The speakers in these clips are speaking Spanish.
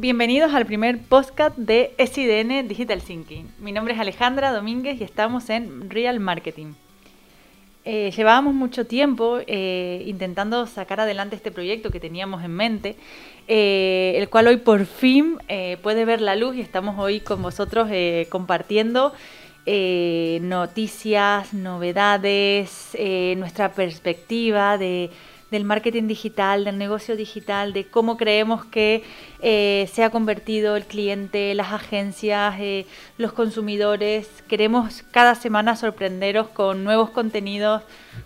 Bienvenidos al primer podcast de SIDN Digital Thinking. Mi nombre es Alejandra Domínguez y estamos en Real Marketing. Eh, llevábamos mucho tiempo eh, intentando sacar adelante este proyecto que teníamos en mente, eh, el cual hoy por fin puede ver la luz y estamos hoy con vosotros compartiendo noticias, novedades, nuestra perspectiva de del marketing digital, del negocio digital, de cómo creemos que eh, se ha convertido el cliente, las agencias, eh, los consumidores. Queremos cada semana sorprenderos con nuevos contenidos,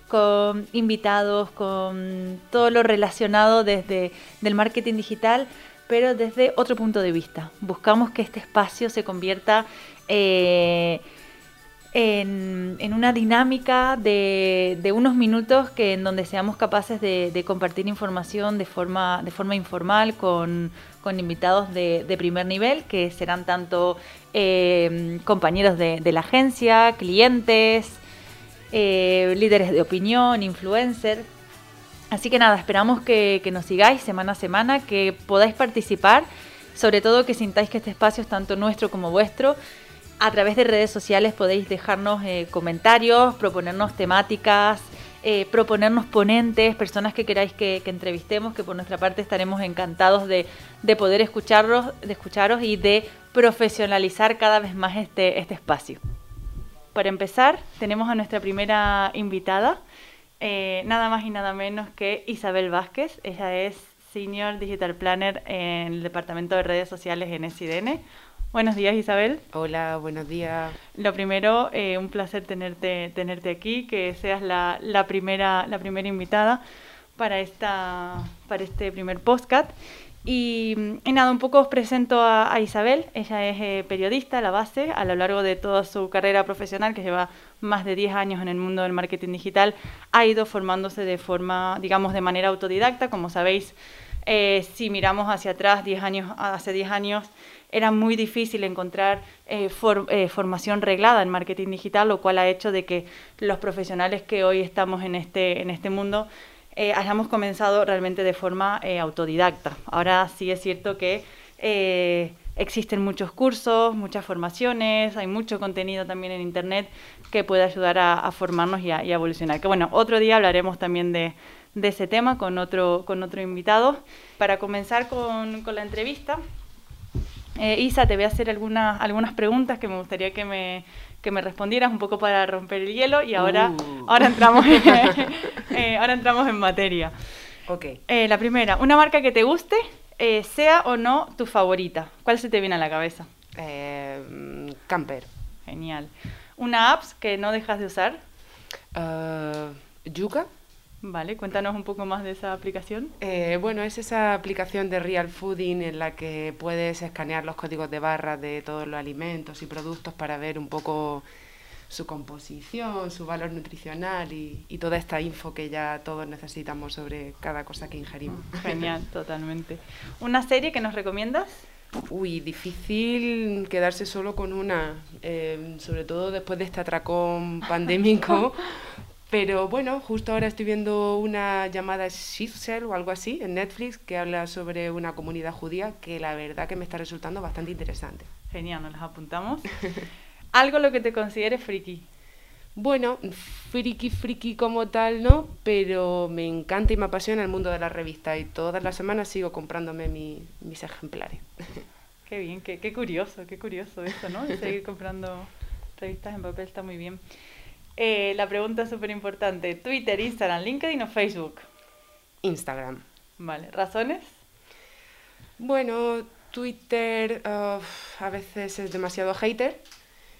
con invitados, con todo lo relacionado desde el marketing digital, pero desde otro punto de vista. Buscamos que este espacio se convierta eh, en, una dinámica de, unos minutos que en donde seamos capaces de, compartir información de forma, de forma informal con, invitados de, primer nivel, que serán tanto eh, compañeros de, la agencia, clientes, eh, líderes de opinión, influencers. Así que nada, esperamos que, que nos sigáis semana a semana, que podáis participar, sobre todo que sintáis que este espacio es tanto nuestro como vuestro a través de redes sociales podéis dejarnos eh, comentarios, proponernos temáticas, eh, proponernos ponentes, personas que queráis que, entrevistemos, que por nuestra parte estaremos encantados de, poder escucharlos, de escucharos y de profesionalizar cada vez más este, este espacio. Para empezar, tenemos a nuestra primera invitada, eh, nada más y nada menos que Isabel Vázquez. Ella es Senior Digital Planner en el Departamento de Redes Sociales en SIDN. Buenos días, Isabel. Hola, buenos días. Lo primero, eh, un placer tenerte, tenerte aquí, que seas la, primera, la primera invitada para, esta, para este primer podcast. Y, nada, un poco os presento a, Isabel. Ella es eh, periodista a la base a lo largo de toda su carrera profesional, que lleva más de 10 años en el mundo del marketing digital. Ha ido formándose de forma, digamos, de manera autodidacta. Como sabéis, eh, si miramos hacia atrás, 10 años, hace 10 años, era muy difícil encontrar eh, eh, formación reglada en marketing digital, lo cual ha hecho de que los profesionales que hoy estamos en este, en este mundo eh, hayamos comenzado realmente de forma autodidacta. Ahora sí es cierto que existen muchos cursos, muchas formaciones, hay mucho contenido también en Internet que puede ayudar a, formarnos y a, evolucionar. Que bueno, otro día hablaremos también de, ese tema con otro, con otro invitado. Para comenzar con, con la entrevista, eh, Isa, te voy a hacer algunas, algunas preguntas que me gustaría que me, que me respondieras un poco para romper el hielo y ahora, uh. ahora, entramos, en, eh, ahora entramos en materia. Okay. Eh, la primera, una marca que te guste, sea o no tu favorita. ¿Cuál se te viene a la cabeza? Camper. Genial. ¿Una app que no dejas de usar? Yuka. Vale, cuéntanos un poco más de esa aplicación. Eh, bueno, es esa aplicación de Real Fooding en la que puedes escanear los códigos de barras de todos los alimentos y productos para ver un poco su composición, su valor nutricional y, toda esta info que ya todos necesitamos sobre cada cosa que ingerimos. Genial, totalmente. ¿Una serie que nos recomiendas? Uy, difícil quedarse solo con una, eh, sobre todo después de este atracón pandémico. Pero bueno, justo ahora estoy viendo una llamada Shiftsel o algo así en Netflix que habla sobre una comunidad judía que la verdad que me está resultando bastante interesante. Genial, nos las apuntamos. ¿Algo lo que te consideres friki? Bueno, friki, friki como tal, no, pero me encanta y me apasiona el mundo de la revista y todas las semanas sigo comprándome mis ejemplares. Qué bien, qué, qué curioso, qué curioso eso, ¿no? De seguir comprando revistas en papel está muy bien. Eh, la pregunta súper importante, ¿Twitter, Instagram, LinkedIn o Facebook? Instagram. Vale, ¿razones? Bueno, Twitter a veces es demasiado hater.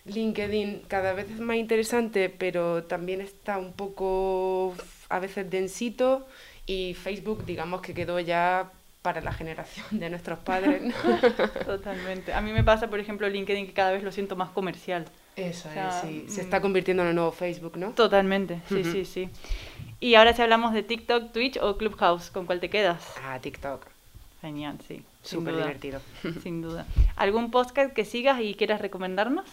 LinkedIn cada vez es más interesante, pero también está un poco a veces densito. Y Facebook, digamos que quedó ya para la generación de nuestros padres. Totalmente. A mí me pasa, por ejemplo, LinkedIn que cada vez lo siento más comercial. Eso es, sí. Se está convirtiendo en el nuevo Facebook, ¿no? Totalmente, sí, sí, sí. Y ahora si hablamos de TikTok, Twitch o Clubhouse, ¿con cuál te quedas? Ah, TikTok. Genial, sí. Súper divertido. Sin duda. ¿Algún podcast que sigas y quieras recomendarnos?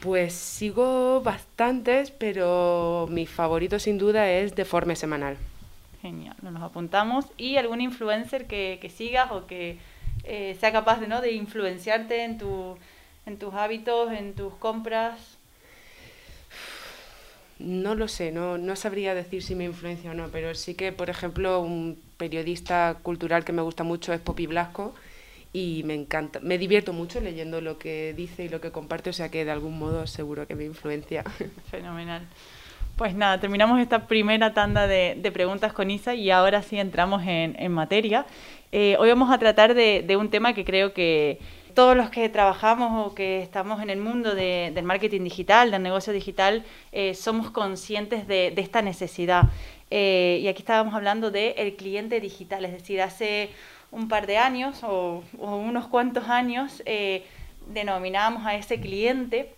Pues sigo bastantes, pero mi favorito sin duda es Deforme Semanal. Genial, nos apuntamos. ¿Y algún influencer que, que sigas o que eh, sea capaz de, ¿no? de influenciarte en, tu, en tus hábitos, en tus compras? No lo sé, no, no sabría decir si me influencia o no, pero sí que, por ejemplo, un periodista cultural que me gusta mucho es Poppy Blasco y me encanta, me divierto mucho leyendo lo que dice y lo que comparte, o sea que de algún modo seguro que me influencia. Fenomenal. Pues nada, terminamos esta primera tanda de, preguntas con Isa y ahora sí entramos en, materia. Eh, hoy vamos a tratar de, un tema que creo que todos los que trabajamos o que estamos en el mundo del marketing digital, del negocio digital, eh, somos conscientes de, esta necesidad. Eh, y aquí estábamos hablando del el cliente digital, es decir, hace un par de años o, unos cuantos años denominábamos a ese cliente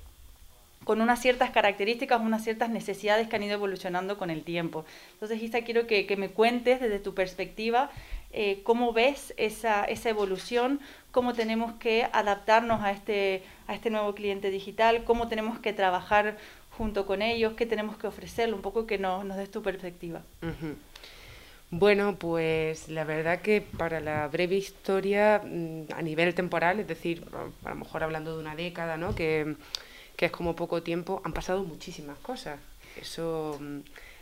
con unas ciertas características, unas ciertas necesidades que han ido evolucionando con el tiempo. Entonces, Isa, quiero que me cuentes desde tu perspectiva eh, cómo ves esa, esa, evolución, cómo tenemos que adaptarnos a este, a este nuevo cliente digital, cómo tenemos que trabajar junto con ellos, qué tenemos que ofrecerle, un poco que nos, nos des tu perspectiva. Bueno, pues la verdad que para la breve historia, mm, a nivel temporal, es decir, a lo mejor hablando de una década, ¿no? Que que es como poco tiempo, han pasado muchísimas cosas. Eso mm,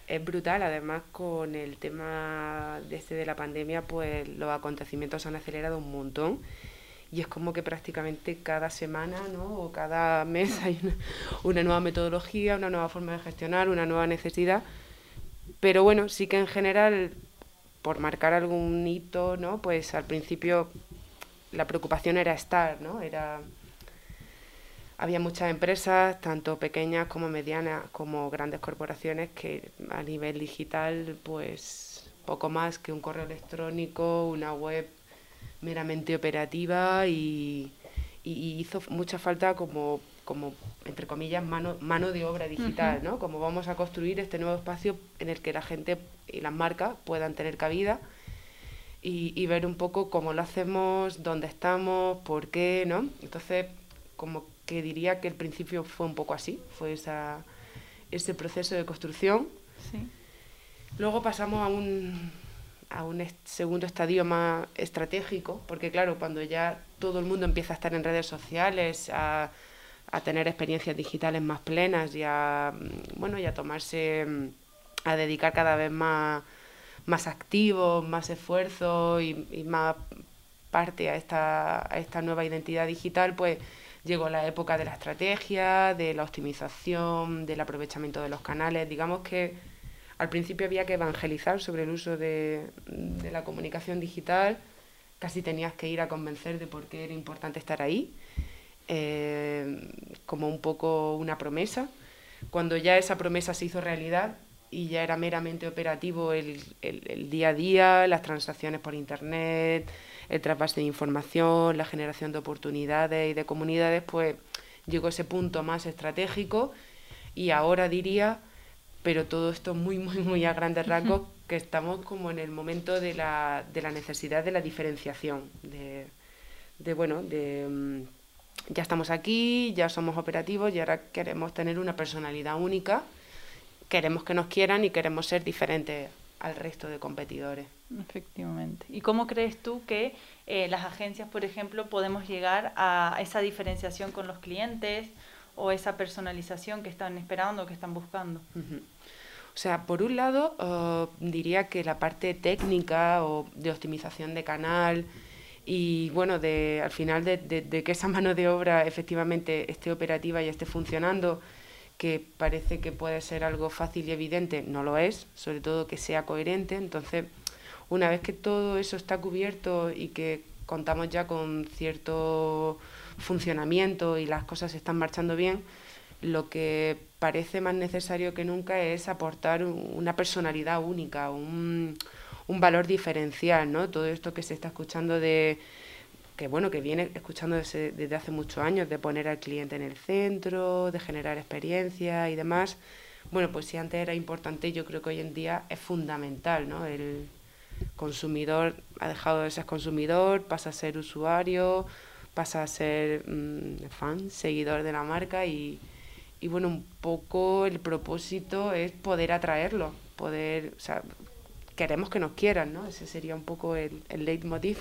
es brutal, además con el tema de este de la pandemia, pues los acontecimientos han acelerado un montón y es como que prácticamente cada semana ¿no? o cada mes hay una, una, nueva metodología, una nueva forma de gestionar, una nueva necesidad. Pero bueno, sí que en general, por marcar algún hito, ¿no? pues al principio la preocupación era estar, ¿no? era había muchas empresas, tanto pequeñas como medianas, como grandes corporaciones, que a nivel digital, pues poco más que un correo electrónico, una web meramente operativa y, hizo mucha falta como, como entre comillas, mano, mano de obra digital, ¿no? Como vamos a construir este nuevo espacio en el que la gente y las marcas puedan tener cabida y, y ver un poco cómo lo hacemos, dónde estamos, por qué, ¿no? Entonces, como que diría que el principio fue un poco así, fue esa, ese proceso de construcción. Luego pasamos a un, a un segundo estadio más estratégico, porque claro, cuando ya todo el mundo empieza a estar en redes sociales, a, a tener experiencias digitales más plenas y a, bueno, y a tomarse, a dedicar cada vez más, más activo, más esfuerzo y, y más parte a esta, a esta nueva identidad digital, pues llegó la época de la estrategia, de la optimización, del aprovechamiento de los canales. Digamos que al principio había que evangelizar sobre el uso de, la comunicación digital, casi tenías que ir a convencer de por qué era importante estar ahí, eh, como un poco una promesa. Cuando ya esa promesa se hizo realidad y ya era meramente operativo el, el día a día, las transacciones por Internet, el trasvase de información, la generación de oportunidades y de comunidades, pues llegó ese punto más estratégico y ahora diría, pero todo esto muy, muy, muy a grandes rasgos, que estamos como en el momento de la, de la necesidad de la diferenciación, de, de bueno, de mm, ya estamos aquí, ya somos operativos y ahora queremos tener una personalidad única, queremos que nos quieran y queremos ser diferentes al resto de competidores. Efectivamente. ¿Y cómo crees tú que eh, las agencias, por ejemplo, podemos llegar a esa diferenciación con los clientes o esa personalización que están esperando o que están buscando? O sea, por un lado, oh, diría que la parte técnica o de optimización de canal y, bueno, de, al final de, de que esa mano de obra efectivamente esté operativa y esté funcionando, que parece que puede ser algo fácil y evidente, no lo es, sobre todo que sea coherente. Entonces, una vez que todo eso está cubierto y que contamos ya con cierto funcionamiento y las cosas están marchando bien, lo que parece más necesario que nunca es aportar una personalidad única, un, un valor diferencial, ¿no? Todo esto que se está escuchando de que bueno, que viene escuchando desde, desde, hace muchos años, de poner al cliente en el centro, de generar experiencia y demás. Bueno, pues si antes era importante, yo creo que hoy en día es fundamental, ¿no? El consumidor ha dejado de ser consumidor, pasa a ser usuario, pasa a ser mm, fan, seguidor de la marca y, y bueno, un poco el propósito es poder atraerlo, poder, queremos que nos quieran, ¿no? Ese sería un poco el, el leitmotiv.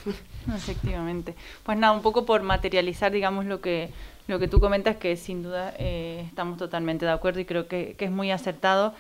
Efectivamente. Pues nada, un poco por materializar, digamos, lo que, lo que tú comentas, que sin duda eh, estamos totalmente de acuerdo y creo que, que es muy acertado.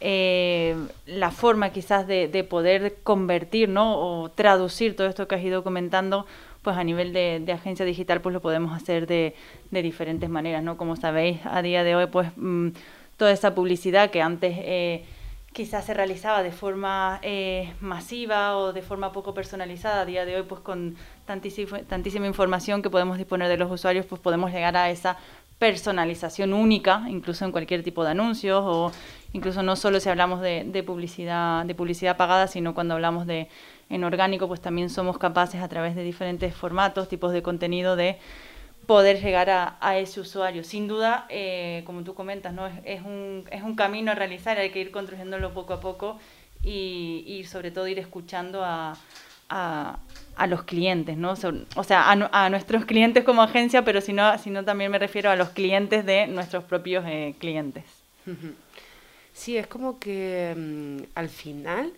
Eh, la forma quizás de, de, poder convertir, ¿no? O traducir todo esto que has ido comentando, pues a nivel de, de agencia digital, pues lo podemos hacer de, de, diferentes maneras, ¿no? Como sabéis, a día de hoy, pues mmm, toda esa publicidad que antes... Eh, quizás se realizaba de forma eh, masiva o de forma poco personalizada. A día de hoy, pues con tantísima, tantísima información que podemos disponer de los usuarios, pues podemos llegar a esa personalización única, incluso en cualquier tipo de anuncios o incluso no solo si hablamos de, de, publicidad de publicidad pagada, sino cuando hablamos de en orgánico, pues también somos capaces a través de diferentes formatos, tipos de contenido de poder llegar a, ese usuario. Sin duda, eh, como tú comentas, ¿no? Es, un, es un camino a realizar, hay que ir construyéndolo poco a poco y, y sobre todo ir escuchando a, a, los clientes, ¿no? O sea, a, nuestros clientes como agencia, pero si no, también me refiero a los clientes de nuestros propios eh, clientes. Sí, es como que um, al final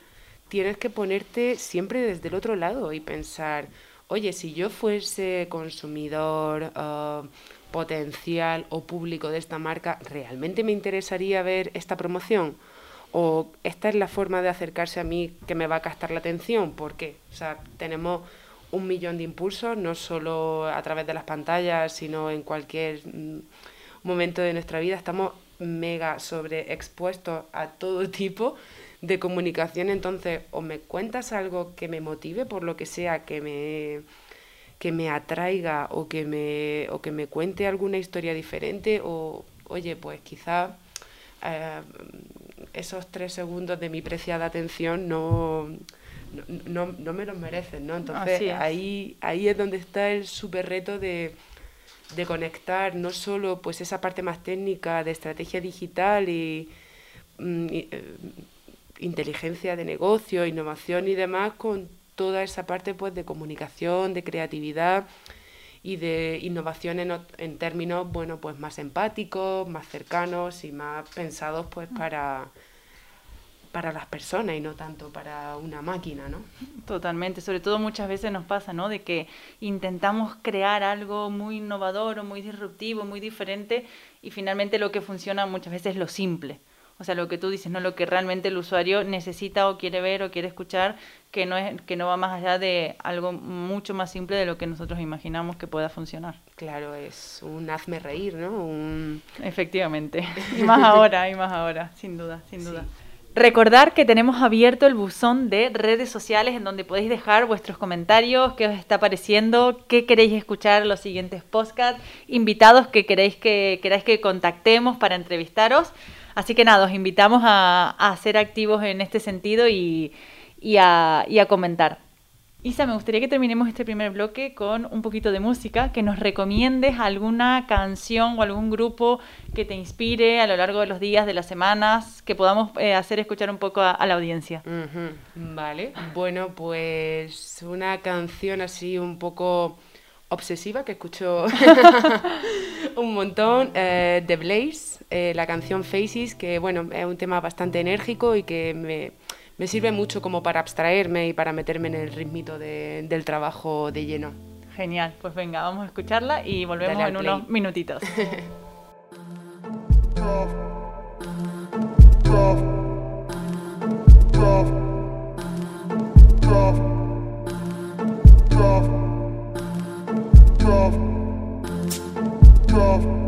tienes que ponerte siempre desde el otro lado y pensar, oye, si yo fuese consumidor uh, potencial o público de esta marca, ¿realmente me interesaría ver esta promoción? ¿O esta es la forma de acercarse a mí que me va a captar la atención? ¿Por qué? O sea, tenemos un millón de impulsos, no solo a través de las pantallas, sino en cualquier mm, momento de nuestra vida. Estamos mega sobreexpuestos a todo tipo de comunicación, entonces o me cuentas algo que me motive por lo que sea, que me que me atraiga o que me o que me cuente alguna historia diferente o oye, pues quizá eh, esos tres segundos de mi preciada atención no no, no, no me los merecen, ¿no? Entonces ahí, ahí es donde está el súper reto de, de conectar no solo pues esa parte más técnica de estrategia digital y, mm, y eh, inteligencia de negocio, innovación y demás con toda esa parte pues de comunicación, de creatividad y de innovación en, en términos bueno pues más empáticos, más cercanos y más pensados pues mm. para para las personas y no tanto para una máquina, ¿no? Totalmente, sobre todo muchas veces nos pasa, ¿no? De que intentamos crear algo muy innovador o muy disruptivo, muy diferente y finalmente lo que funciona muchas veces es lo simple. O sea, lo que tú dices, no lo que realmente el usuario necesita o quiere ver o quiere escuchar, que no es que no va más allá de algo mucho más simple de lo que nosotros imaginamos que pueda funcionar. Claro, es un hazme reír, ¿no? Un... Efectivamente. Y más ahora, y más ahora, sin duda, sin duda. Sí. Recordar que tenemos abierto el buzón de redes sociales en donde podéis dejar vuestros comentarios, qué os está pareciendo, qué queréis escuchar en los siguientes podcasts, invitados que queréis que queráis que contactemos para entrevistaros. Así que nada, os invitamos a, a ser activos en este sentido y, y, a, y a comentar. Isa, me gustaría que terminemos este primer bloque con un poquito de música, que nos recomiendes alguna canción o algún grupo que te inspire a lo largo de los días, de las semanas, que podamos eh, hacer escuchar un poco a, a la audiencia. Uh -huh. Vale, bueno, pues una canción así un poco obsesiva que escucho un montón, eh, The Blaze, eh, la canción Faces, que bueno, es un tema bastante enérgico y que me, me sirve mucho como para abstraerme y para meterme en el ritmito de, del trabajo de lleno. Genial, pues venga, vamos a escucharla y volvemos en unos minutitos. Dove. Dove.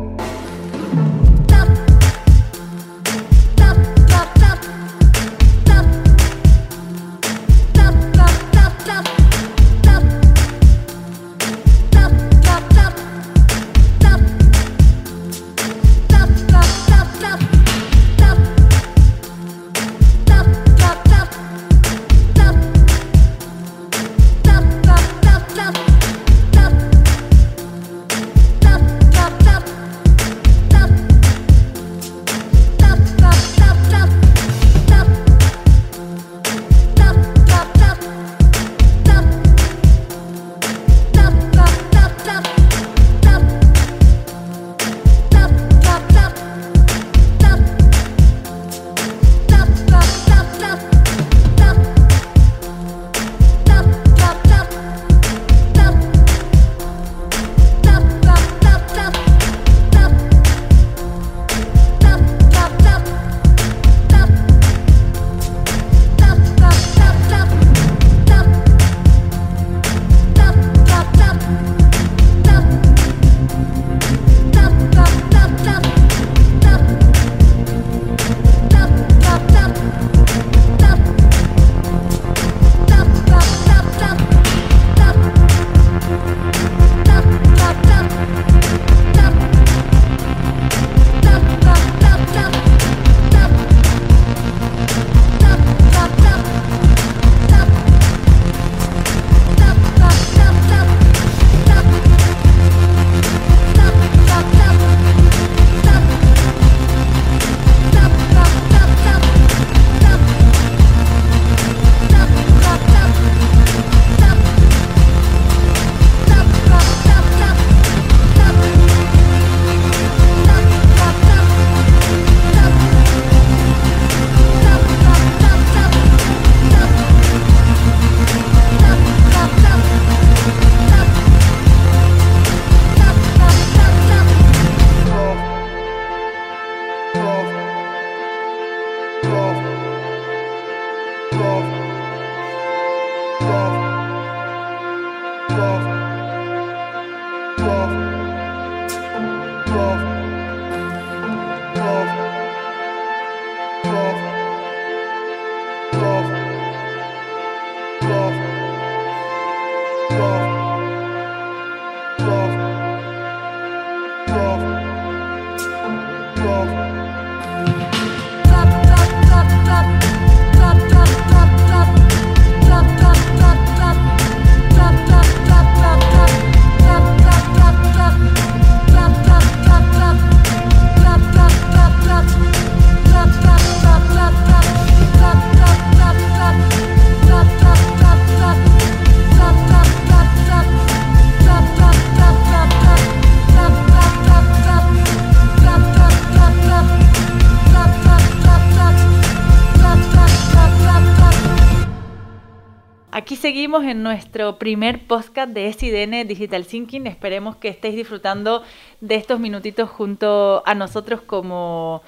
Seguimos en nuestro primer podcast de SIDN Digital Thinking. Esperemos que estéis disfrutando de estos minutitos junto a nosotros como,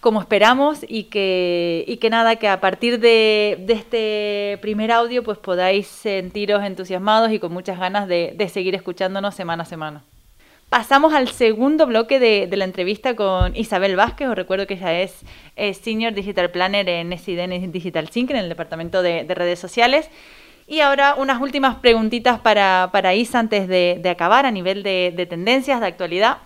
como esperamos y que, y que nada, que a partir de, de, este primer audio pues podáis sentiros entusiasmados y con muchas ganas de, de seguir escuchándonos semana a semana. Pasamos al segundo bloque de, la entrevista con Isabel Vázquez. Os recuerdo que ella es, Senior Digital Planner en SIDN Digital Thinking, en el departamento de, de redes sociales. Y ahora unas últimas preguntitas para, para Isa antes de, de acabar a nivel de, de, tendencias, de actualidad.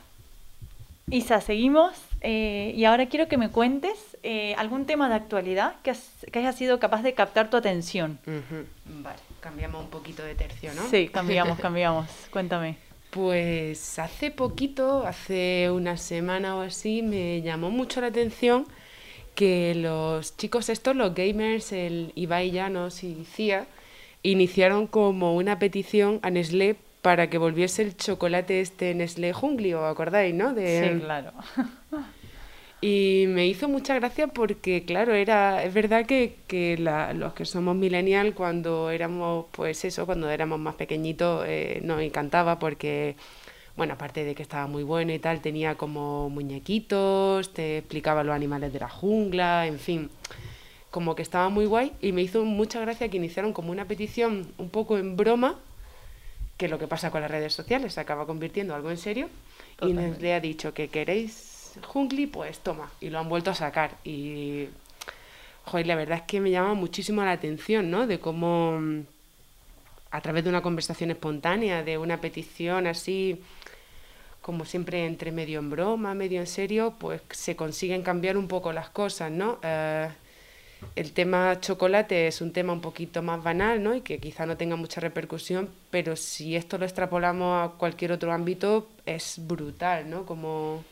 Isa, seguimos. Eh, y ahora quiero que me cuentes eh, algún tema de actualidad que, has, que, haya sido capaz de captar tu atención. Uh -huh. Vale, cambiamos un poquito de tercio, ¿no? Sí, cambiamos, cambiamos. Cuéntame. Pues hace poquito, hace una semana o así, me llamó mucho la atención que los chicos estos, los gamers, el Ibai Llanos y Cia, iniciaron como una petición a Nestlé para que volviese el chocolate este Nestlé Jungli, ¿os acordáis, no? De... Sí, claro. Y me hizo mucha gracia porque, claro, era, es verdad que, que la, los que somos millennial, cuando éramos, pues eso, cuando éramos más pequeñitos, eh, nos encantaba porque, bueno, aparte de que estaba muy bueno y tal, tenía como muñequitos, te explicaba los animales de la jungla, en fin como que estaba muy guay y me hizo mucha gracia que iniciaron como una petición un poco en broma, que lo que pasa con las redes sociales se acaba convirtiendo en algo en serio, Totalmente. y le ha dicho que queréis Jungli, pues toma, y lo han vuelto a sacar. Y, joder, la verdad es que me llama muchísimo la atención, ¿no? De cómo a través de una conversación espontánea, de una petición así, como siempre entre medio en broma, medio en serio, pues se consiguen cambiar un poco las cosas, ¿no? Uh, el tema chocolate es un tema un poquito más banal, ¿no? Y que quizá no tenga mucha repercusión, pero si esto lo extrapolamos a cualquier otro ámbito, es brutal, ¿no? Como...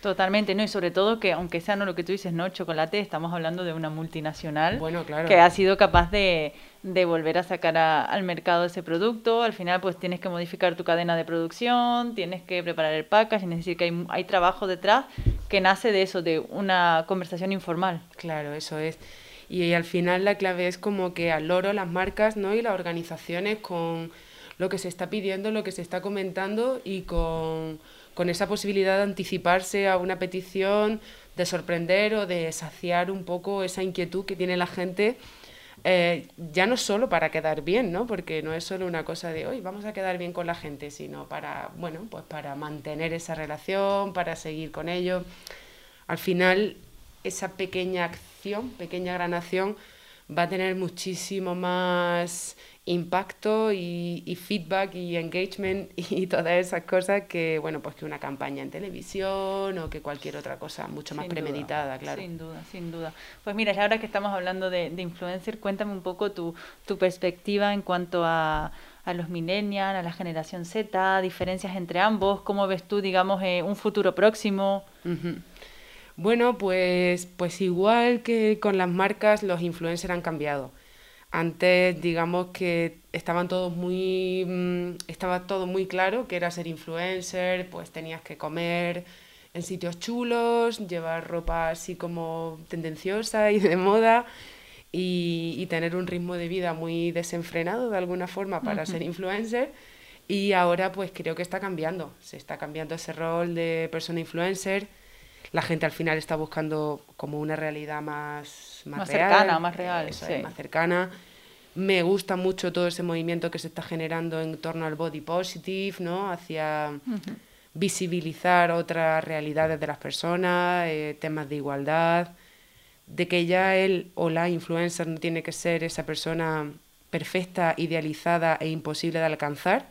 Totalmente, ¿no? Y sobre todo que, aunque sea no lo que tú dices, ¿no? Chocolate, estamos hablando de una multinacional bueno, claro. que ha sido capaz de, de volver a sacar a, al mercado ese producto. Al final, pues tienes que modificar tu cadena de producción, tienes que preparar el packaging, es decir, que hay, hay trabajo detrás que nace de eso, de una conversación informal. Claro, eso es. Y al final la clave es como que al loro las marcas ¿no? y las organizaciones con lo que se está pidiendo, lo que se está comentando y con, con esa posibilidad de anticiparse a una petición, de sorprender o de saciar un poco esa inquietud que tiene la gente. Eh, ya no solo para quedar bien, ¿no? Porque no es solo una cosa de hoy vamos a quedar bien con la gente, sino para, bueno, pues para mantener esa relación, para seguir con ellos. Al final, esa pequeña acción pequeña granación, va a tener muchísimo más impacto y, y, feedback y engagement y todas esas cosas que bueno pues que una campaña en televisión o que cualquier otra cosa mucho más sin premeditada duda, claro sin duda sin duda pues mira ahora que estamos hablando de, de influencer cuéntame un poco tu, tu perspectiva en cuanto a a los millennials, a la generación Z, diferencias entre ambos, cómo ves tú, digamos, eh, un futuro próximo. Uh -huh. Bueno, pues, pues igual que con las marcas, los influencers han cambiado. Antes, digamos que estaban todos muy, mmm, estaba todo muy claro que era ser influencer, pues tenías que comer en sitios chulos, llevar ropa así como tendenciosa y de moda y, y tener un ritmo de vida muy desenfrenado de alguna forma para uh -huh. ser influencer. Y ahora pues creo que está cambiando, se está cambiando ese rol de persona influencer la gente al final está buscando como una realidad más, más, más real, cercana, más real, eso sí. es, más cercana. Me gusta mucho todo ese movimiento que se está generando en torno al body positive, ¿no? Hacia, uh -huh. visibilizar otras realidades de las personas, eh, temas de igualdad, de que ya él o la influencer no tiene que ser esa persona perfecta, idealizada e imposible de alcanzar,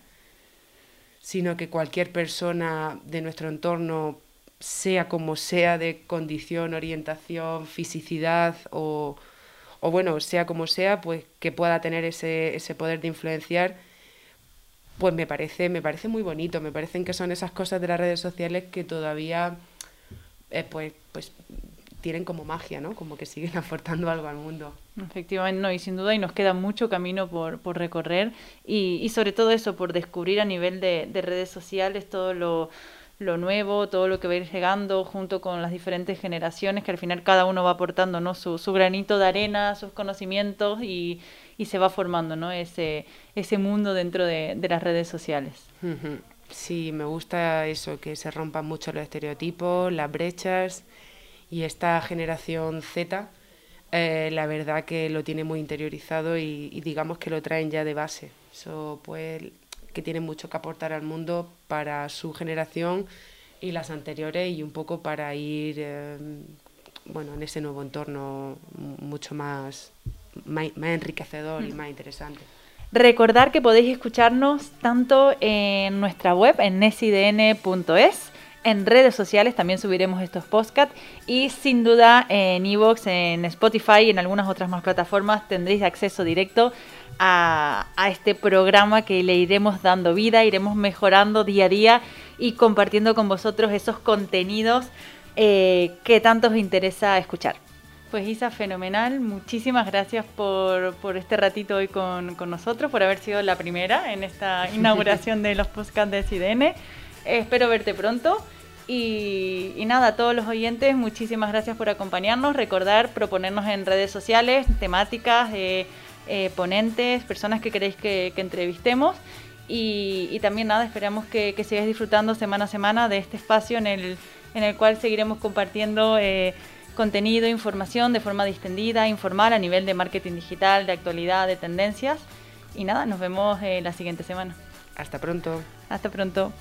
sino que cualquier persona de nuestro entorno, sea como sea de condición, orientación, fisicidad o, o bueno, sea como sea, pues que pueda tener ese, ese poder de influenciar pues me parece, me parece muy bonito, me parecen que son esas cosas de las redes sociales que todavía eh, pues, pues tienen como magia, ¿no? Como que siguen aportando algo al mundo. Efectivamente, no, y sin duda y nos queda mucho camino por, por recorrer y, y, sobre todo eso, por descubrir a nivel de, de redes sociales todo lo, lo, nuevo, todo lo que va a ir llegando junto con las diferentes generaciones, que al final cada uno va aportando ¿no? su, granito de arena, sus conocimientos y, y se va formando ¿no? ese, ese mundo dentro de, de las redes sociales. Sí, me gusta eso, que se rompan mucho los estereotipos, las brechas y esta generación Z, eh, la verdad que lo tiene muy interiorizado y, y, digamos que lo traen ya de base. Eso pues que tiene mucho que aportar al mundo para su generación y las anteriores y un poco para ir eh, bueno en ese nuevo entorno mucho más más, más enriquecedor y más interesante. Recordar que podéis escucharnos tanto en nuestra web, en nesidn.es, en redes sociales también subiremos estos podcasts y sin duda en Evox, en Spotify y en algunas otras más plataformas tendréis acceso directo a, a, este programa que le iremos dando vida, iremos mejorando día a día y compartiendo con vosotros esos contenidos eh, que tanto os interesa escuchar. Pues Isa, fenomenal. Muchísimas gracias por, por este ratito hoy con, con, nosotros, por haber sido la primera en esta inauguración de los podcasts de CIDN. Espero verte pronto. Y, y, nada, a todos los oyentes, muchísimas gracias por acompañarnos. Recordar, proponernos en redes sociales temáticas, eh, eh, ponentes, personas que queréis que, que entrevistemos. Y, y, también nada, esperamos que, que, sigáis disfrutando semana a semana de este espacio en el, en el cual seguiremos compartiendo eh, contenido, información de forma distendida, informal a nivel de marketing digital, de actualidad, de tendencias. Y nada, nos vemos eh, la siguiente semana. Hasta pronto. Hasta pronto.